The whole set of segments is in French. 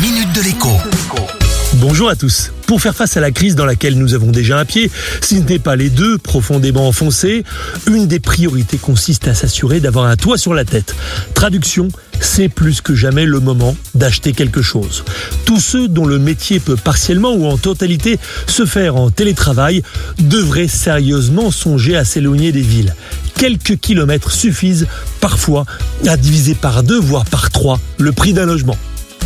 minute de l'écho. Bonjour à tous. Pour faire face à la crise dans laquelle nous avons déjà un pied, si ce n'est pas les deux profondément enfoncés, une des priorités consiste à s'assurer d'avoir un toit sur la tête. Traduction, c'est plus que jamais le moment d'acheter quelque chose. Tous ceux dont le métier peut partiellement ou en totalité se faire en télétravail devraient sérieusement songer à s'éloigner des villes. Quelques kilomètres suffisent parfois à diviser par deux, voire par trois, le prix d'un logement.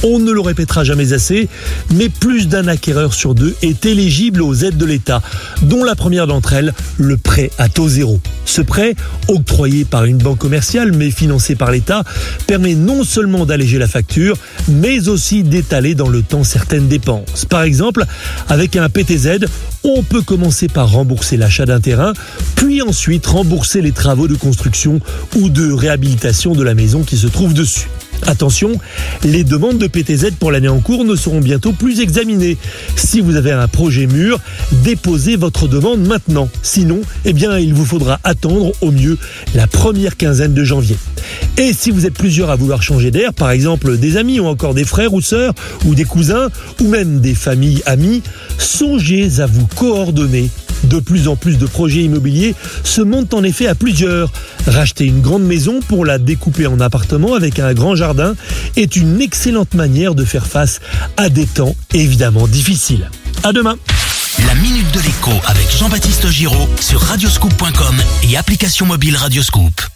On ne le répétera jamais assez, mais plus d'un acquéreur sur deux est éligible aux aides de l'État, dont la première d'entre elles, le prêt à taux zéro. Ce prêt, octroyé par une banque commerciale mais financé par l'État, permet non seulement d'alléger la facture, mais aussi d'étaler dans le temps certaines dépenses. Par exemple, avec un PTZ, on peut commencer par rembourser l'achat d'un terrain, puis ensuite rembourser les travaux de construction ou de réhabilitation de la maison qui se trouve dessus. Attention, les demandes de PTZ pour l'année en cours ne seront bientôt plus examinées. Si vous avez un projet mûr, déposez votre demande maintenant. Sinon, eh bien, il vous faudra attendre au mieux la première quinzaine de janvier. Et si vous êtes plusieurs à vouloir changer d'air, par exemple des amis ou encore des frères ou sœurs ou des cousins ou même des familles amies, songez à vous coordonner de plus en plus de projets immobiliers se montent en effet à plusieurs. Racheter une grande maison pour la découper en appartements avec un grand jardin est une excellente manière de faire face à des temps évidemment difficiles. À demain. La minute de l'écho avec Jean-Baptiste Giraud sur radioscoop.com et application mobile Radioscoop.